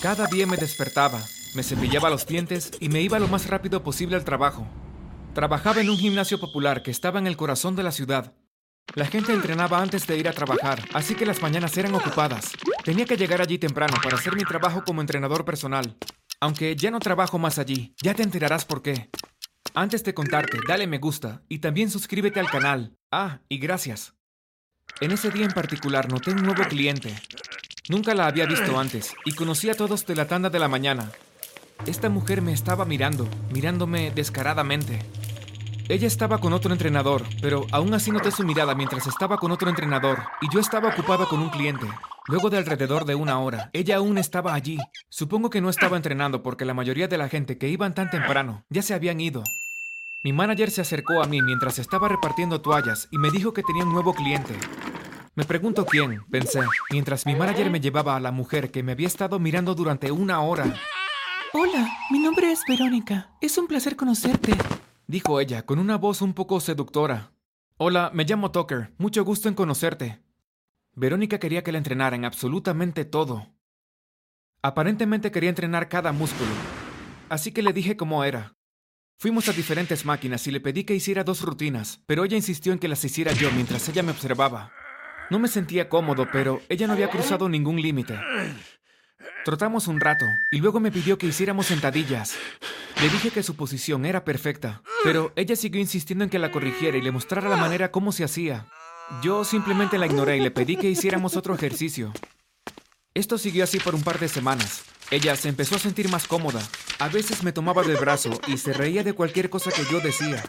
Cada día me despertaba, me cepillaba los dientes y me iba lo más rápido posible al trabajo. Trabajaba en un gimnasio popular que estaba en el corazón de la ciudad. La gente entrenaba antes de ir a trabajar, así que las mañanas eran ocupadas. Tenía que llegar allí temprano para hacer mi trabajo como entrenador personal. Aunque ya no trabajo más allí, ya te enterarás por qué. Antes de contarte, dale me gusta y también suscríbete al canal. Ah, y gracias. En ese día en particular noté un nuevo cliente. Nunca la había visto antes y conocí a todos de la tanda de la mañana. Esta mujer me estaba mirando, mirándome descaradamente. Ella estaba con otro entrenador, pero aún así noté su mirada mientras estaba con otro entrenador y yo estaba ocupado con un cliente. Luego de alrededor de una hora, ella aún estaba allí. Supongo que no estaba entrenando porque la mayoría de la gente que iban tan temprano ya se habían ido. Mi manager se acercó a mí mientras estaba repartiendo toallas y me dijo que tenía un nuevo cliente. Me pregunto quién, pensé, mientras mi manager me llevaba a la mujer que me había estado mirando durante una hora. Hola, mi nombre es Verónica. Es un placer conocerte dijo ella con una voz un poco seductora. Hola, me llamo Tucker. Mucho gusto en conocerte. Verónica quería que la entrenara en absolutamente todo. Aparentemente quería entrenar cada músculo. Así que le dije cómo era. Fuimos a diferentes máquinas y le pedí que hiciera dos rutinas, pero ella insistió en que las hiciera yo mientras ella me observaba. No me sentía cómodo, pero ella no había cruzado ningún límite. Trotamos un rato y luego me pidió que hiciéramos sentadillas. Le dije que su posición era perfecta, pero ella siguió insistiendo en que la corrigiera y le mostrara la manera cómo se hacía. Yo simplemente la ignoré y le pedí que hiciéramos otro ejercicio. Esto siguió así por un par de semanas. Ella se empezó a sentir más cómoda. A veces me tomaba del brazo y se reía de cualquier cosa que yo decía.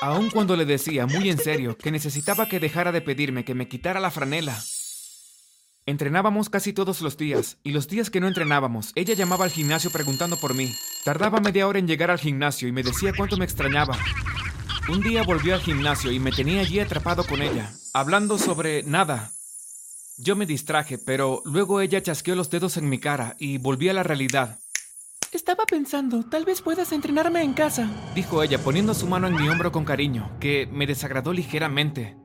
Aun cuando le decía muy en serio que necesitaba que dejara de pedirme que me quitara la franela. Entrenábamos casi todos los días, y los días que no entrenábamos, ella llamaba al gimnasio preguntando por mí. Tardaba media hora en llegar al gimnasio y me decía cuánto me extrañaba. Un día volvió al gimnasio y me tenía allí atrapado con ella, hablando sobre nada. Yo me distraje, pero luego ella chasqueó los dedos en mi cara y volví a la realidad. Estaba pensando, tal vez puedas entrenarme en casa, dijo ella poniendo su mano en mi hombro con cariño, que me desagradó ligeramente.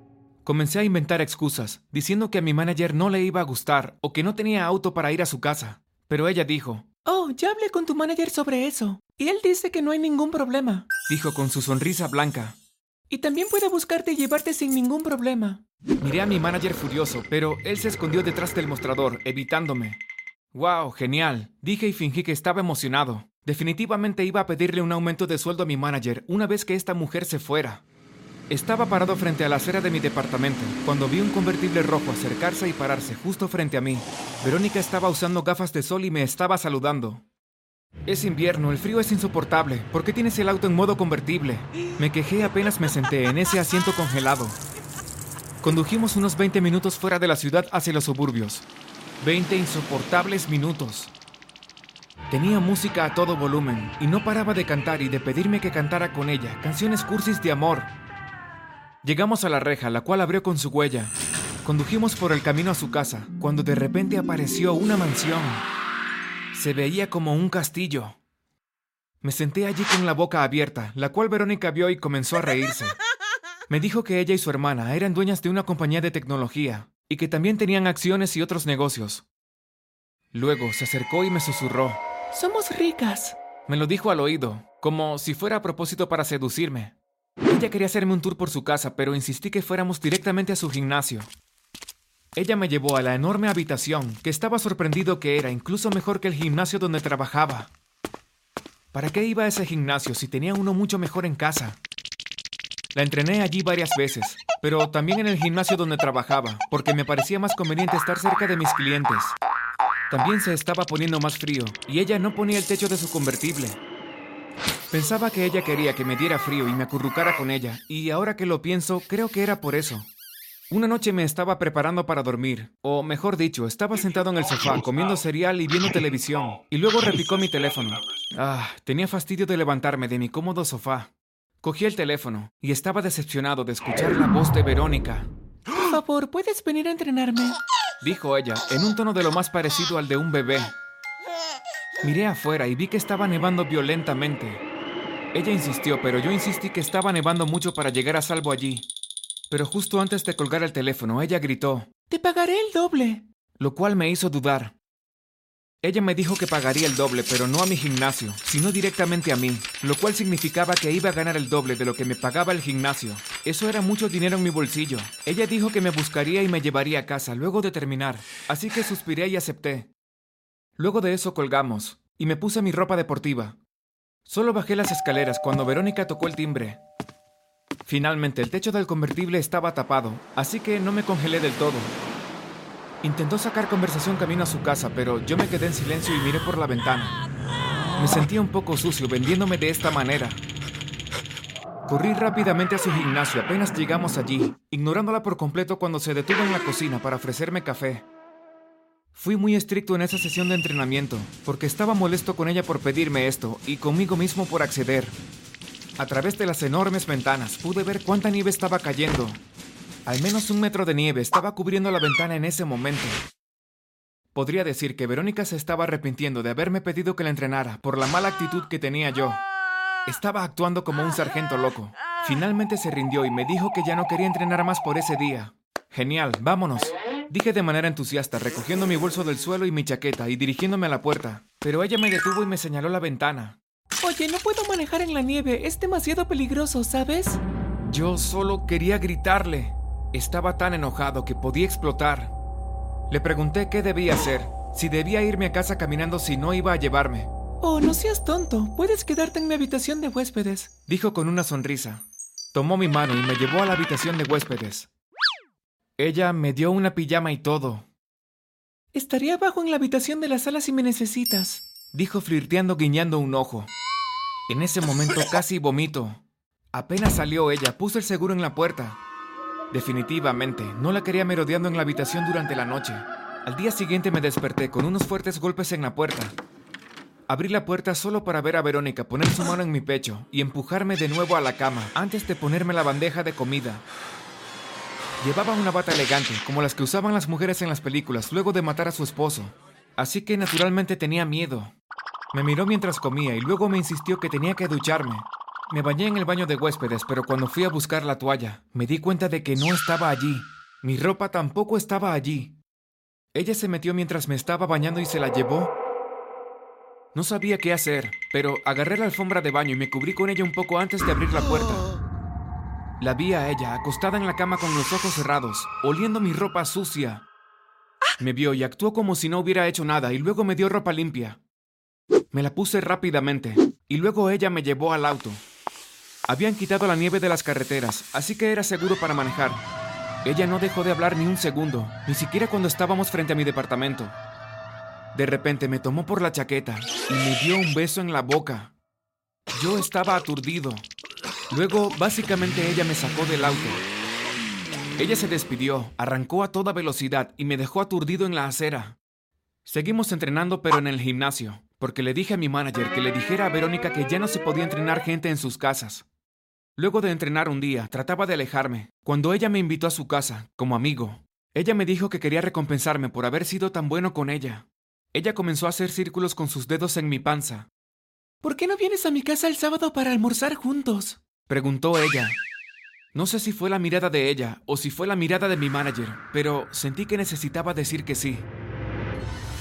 Comencé a inventar excusas, diciendo que a mi manager no le iba a gustar o que no tenía auto para ir a su casa. Pero ella dijo, Oh, ya hablé con tu manager sobre eso. Y él dice que no hay ningún problema. Dijo con su sonrisa blanca. Y también puede buscarte y llevarte sin ningún problema. Miré a mi manager furioso, pero él se escondió detrás del mostrador, evitándome. ¡Wow! Genial. Dije y fingí que estaba emocionado. Definitivamente iba a pedirle un aumento de sueldo a mi manager una vez que esta mujer se fuera. Estaba parado frente a la acera de mi departamento cuando vi un convertible rojo acercarse y pararse justo frente a mí. Verónica estaba usando gafas de sol y me estaba saludando. Es invierno, el frío es insoportable. ¿Por qué tienes el auto en modo convertible? Me quejé apenas me senté en ese asiento congelado. Condujimos unos 20 minutos fuera de la ciudad hacia los suburbios. 20 insoportables minutos. Tenía música a todo volumen y no paraba de cantar y de pedirme que cantara con ella canciones cursis de amor, Llegamos a la reja, la cual abrió con su huella. Condujimos por el camino a su casa, cuando de repente apareció una mansión. Se veía como un castillo. Me senté allí con la boca abierta, la cual Verónica vio y comenzó a reírse. Me dijo que ella y su hermana eran dueñas de una compañía de tecnología y que también tenían acciones y otros negocios. Luego se acercó y me susurró. Somos ricas. Me lo dijo al oído, como si fuera a propósito para seducirme. Ella quería hacerme un tour por su casa, pero insistí que fuéramos directamente a su gimnasio. Ella me llevó a la enorme habitación, que estaba sorprendido que era incluso mejor que el gimnasio donde trabajaba. ¿Para qué iba a ese gimnasio si tenía uno mucho mejor en casa? La entrené allí varias veces, pero también en el gimnasio donde trabajaba, porque me parecía más conveniente estar cerca de mis clientes. También se estaba poniendo más frío, y ella no ponía el techo de su convertible. Pensaba que ella quería que me diera frío y me acurrucara con ella, y ahora que lo pienso, creo que era por eso. Una noche me estaba preparando para dormir, o mejor dicho, estaba sentado en el sofá comiendo cereal y viendo televisión, y luego repicó mi teléfono. Ah, tenía fastidio de levantarme de mi cómodo sofá. Cogí el teléfono y estaba decepcionado de escuchar la voz de Verónica. Por favor, ¿puedes venir a entrenarme? Dijo ella, en un tono de lo más parecido al de un bebé. Miré afuera y vi que estaba nevando violentamente. Ella insistió, pero yo insistí que estaba nevando mucho para llegar a salvo allí. Pero justo antes de colgar el teléfono, ella gritó, Te pagaré el doble. Lo cual me hizo dudar. Ella me dijo que pagaría el doble, pero no a mi gimnasio, sino directamente a mí, lo cual significaba que iba a ganar el doble de lo que me pagaba el gimnasio. Eso era mucho dinero en mi bolsillo. Ella dijo que me buscaría y me llevaría a casa luego de terminar, así que suspiré y acepté. Luego de eso colgamos, y me puse mi ropa deportiva. Solo bajé las escaleras cuando Verónica tocó el timbre. Finalmente el techo del convertible estaba tapado, así que no me congelé del todo. Intentó sacar conversación camino a su casa, pero yo me quedé en silencio y miré por la ventana. Me sentía un poco sucio vendiéndome de esta manera. Corrí rápidamente a su gimnasio apenas llegamos allí, ignorándola por completo cuando se detuvo en la cocina para ofrecerme café. Fui muy estricto en esa sesión de entrenamiento, porque estaba molesto con ella por pedirme esto y conmigo mismo por acceder. A través de las enormes ventanas pude ver cuánta nieve estaba cayendo al menos un metro de nieve estaba cubriendo la ventana en ese momento. Podría decir que Verónica se estaba arrepintiendo de haberme pedido que la entrenara por la mala actitud que tenía yo. Estaba actuando como un sargento loco. Finalmente se rindió y me dijo que ya no quería entrenar más por ese día. Genial, vámonos. Dije de manera entusiasta, recogiendo mi bolso del suelo y mi chaqueta y dirigiéndome a la puerta. Pero ella me detuvo y me señaló la ventana. Oye, no puedo manejar en la nieve, es demasiado peligroso, ¿sabes? Yo solo quería gritarle. Estaba tan enojado que podía explotar. Le pregunté qué debía hacer, si debía irme a casa caminando si no iba a llevarme. Oh, no seas tonto, puedes quedarte en mi habitación de huéspedes, dijo con una sonrisa. Tomó mi mano y me llevó a la habitación de huéspedes. Ella me dio una pijama y todo. Estaría abajo en la habitación de la sala si me necesitas, dijo flirteando guiñando un ojo. En ese momento casi vomito. Apenas salió ella, puso el seguro en la puerta. Definitivamente, no la quería merodeando en la habitación durante la noche. Al día siguiente me desperté con unos fuertes golpes en la puerta. Abrí la puerta solo para ver a Verónica poner su mano en mi pecho y empujarme de nuevo a la cama antes de ponerme la bandeja de comida. Llevaba una bata elegante, como las que usaban las mujeres en las películas luego de matar a su esposo. Así que naturalmente tenía miedo. Me miró mientras comía y luego me insistió que tenía que ducharme, me bañé en el baño de huéspedes, pero cuando fui a buscar la toalla, me di cuenta de que no estaba allí. Mi ropa tampoco estaba allí. Ella se metió mientras me estaba bañando y se la llevó. No sabía qué hacer, pero agarré la alfombra de baño y me cubrí con ella un poco antes de abrir la puerta. La vi a ella acostada en la cama con los ojos cerrados, oliendo mi ropa sucia. Me vio y actuó como si no hubiera hecho nada y luego me dio ropa limpia. Me la puse rápidamente y luego ella me llevó al auto. Habían quitado la nieve de las carreteras, así que era seguro para manejar. Ella no dejó de hablar ni un segundo, ni siquiera cuando estábamos frente a mi departamento. De repente me tomó por la chaqueta y me dio un beso en la boca. Yo estaba aturdido. Luego, básicamente, ella me sacó del auto. Ella se despidió, arrancó a toda velocidad y me dejó aturdido en la acera. Seguimos entrenando, pero en el gimnasio, porque le dije a mi manager que le dijera a Verónica que ya no se podía entrenar gente en sus casas. Luego de entrenar un día, trataba de alejarme, cuando ella me invitó a su casa, como amigo. Ella me dijo que quería recompensarme por haber sido tan bueno con ella. Ella comenzó a hacer círculos con sus dedos en mi panza. ¿Por qué no vienes a mi casa el sábado para almorzar juntos? Preguntó ella. No sé si fue la mirada de ella o si fue la mirada de mi manager, pero sentí que necesitaba decir que sí.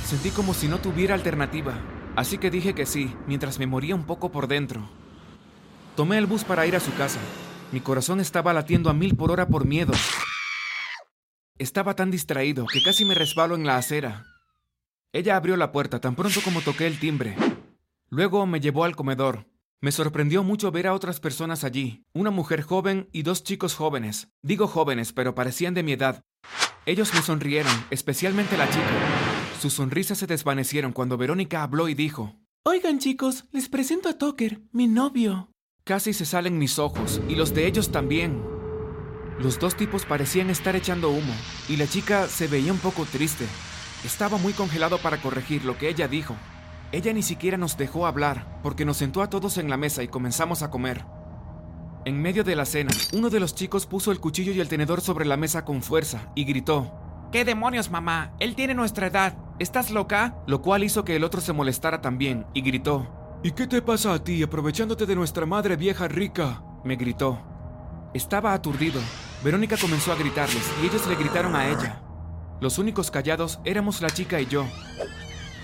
Sentí como si no tuviera alternativa, así que dije que sí, mientras me moría un poco por dentro. Tomé el bus para ir a su casa. Mi corazón estaba latiendo a mil por hora por miedo. Estaba tan distraído que casi me resbalo en la acera. Ella abrió la puerta tan pronto como toqué el timbre. Luego me llevó al comedor. Me sorprendió mucho ver a otras personas allí, una mujer joven y dos chicos jóvenes. Digo jóvenes, pero parecían de mi edad. Ellos me sonrieron, especialmente la chica. Sus sonrisas se desvanecieron cuando Verónica habló y dijo, Oigan chicos, les presento a Tucker, mi novio. Casi se salen mis ojos, y los de ellos también. Los dos tipos parecían estar echando humo, y la chica se veía un poco triste. Estaba muy congelado para corregir lo que ella dijo. Ella ni siquiera nos dejó hablar, porque nos sentó a todos en la mesa y comenzamos a comer. En medio de la cena, uno de los chicos puso el cuchillo y el tenedor sobre la mesa con fuerza y gritó, ¿Qué demonios, mamá? Él tiene nuestra edad. ¿Estás loca? Lo cual hizo que el otro se molestara también y gritó, ¿Y qué te pasa a ti aprovechándote de nuestra madre vieja rica? me gritó. Estaba aturdido. Verónica comenzó a gritarles y ellos le gritaron a ella. Los únicos callados éramos la chica y yo.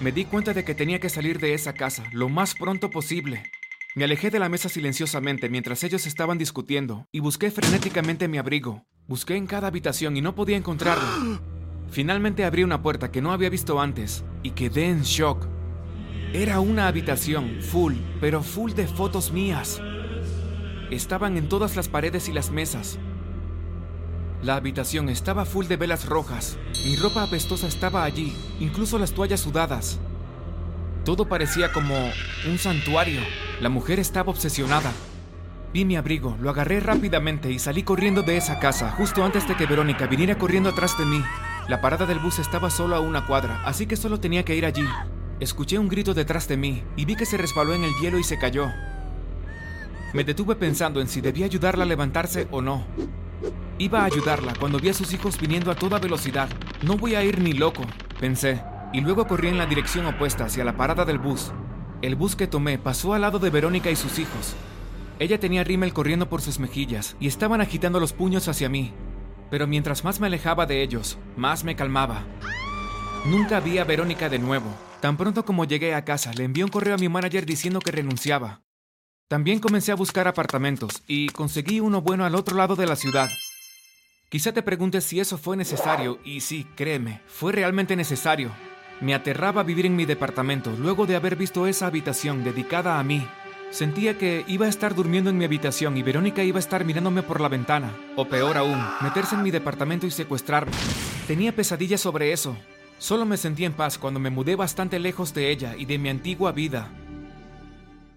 me di cuenta de que tenía que salir de esa casa lo más pronto posible. Me alejé de la mesa silenciosamente mientras ellos estaban discutiendo y busqué frenéticamente mi abrigo. Busqué en cada habitación y no podía encontrarlo. Finalmente abrí una puerta que no había visto antes y quedé en shock. Era una habitación full, pero full de fotos mías. Estaban en todas las paredes y las mesas. La habitación estaba full de velas rojas. Mi ropa apestosa estaba allí, incluso las toallas sudadas. Todo parecía como un santuario. La mujer estaba obsesionada. Vi mi abrigo, lo agarré rápidamente y salí corriendo de esa casa justo antes de que Verónica viniera corriendo atrás de mí. La parada del bus estaba solo a una cuadra, así que solo tenía que ir allí. Escuché un grito detrás de mí y vi que se resbaló en el hielo y se cayó. Me detuve pensando en si debía ayudarla a levantarse o no. Iba a ayudarla cuando vi a sus hijos viniendo a toda velocidad. No voy a ir ni loco, pensé, y luego corrí en la dirección opuesta hacia la parada del bus. El bus que tomé pasó al lado de Verónica y sus hijos. Ella tenía rímel corriendo por sus mejillas y estaban agitando los puños hacia mí. Pero mientras más me alejaba de ellos, más me calmaba. Nunca vi a Verónica de nuevo. Tan pronto como llegué a casa, le envié un correo a mi manager diciendo que renunciaba. También comencé a buscar apartamentos y conseguí uno bueno al otro lado de la ciudad. Quizá te preguntes si eso fue necesario, y sí, créeme, fue realmente necesario. Me aterraba vivir en mi departamento luego de haber visto esa habitación dedicada a mí. Sentía que iba a estar durmiendo en mi habitación y Verónica iba a estar mirándome por la ventana. O peor aún, meterse en mi departamento y secuestrarme. Tenía pesadillas sobre eso. Solo me sentí en paz cuando me mudé bastante lejos de ella y de mi antigua vida.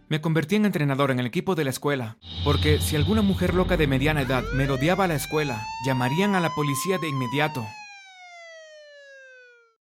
Me convertí en entrenador en el equipo de la escuela, porque si alguna mujer loca de mediana edad merodeaba la escuela, llamarían a la policía de inmediato.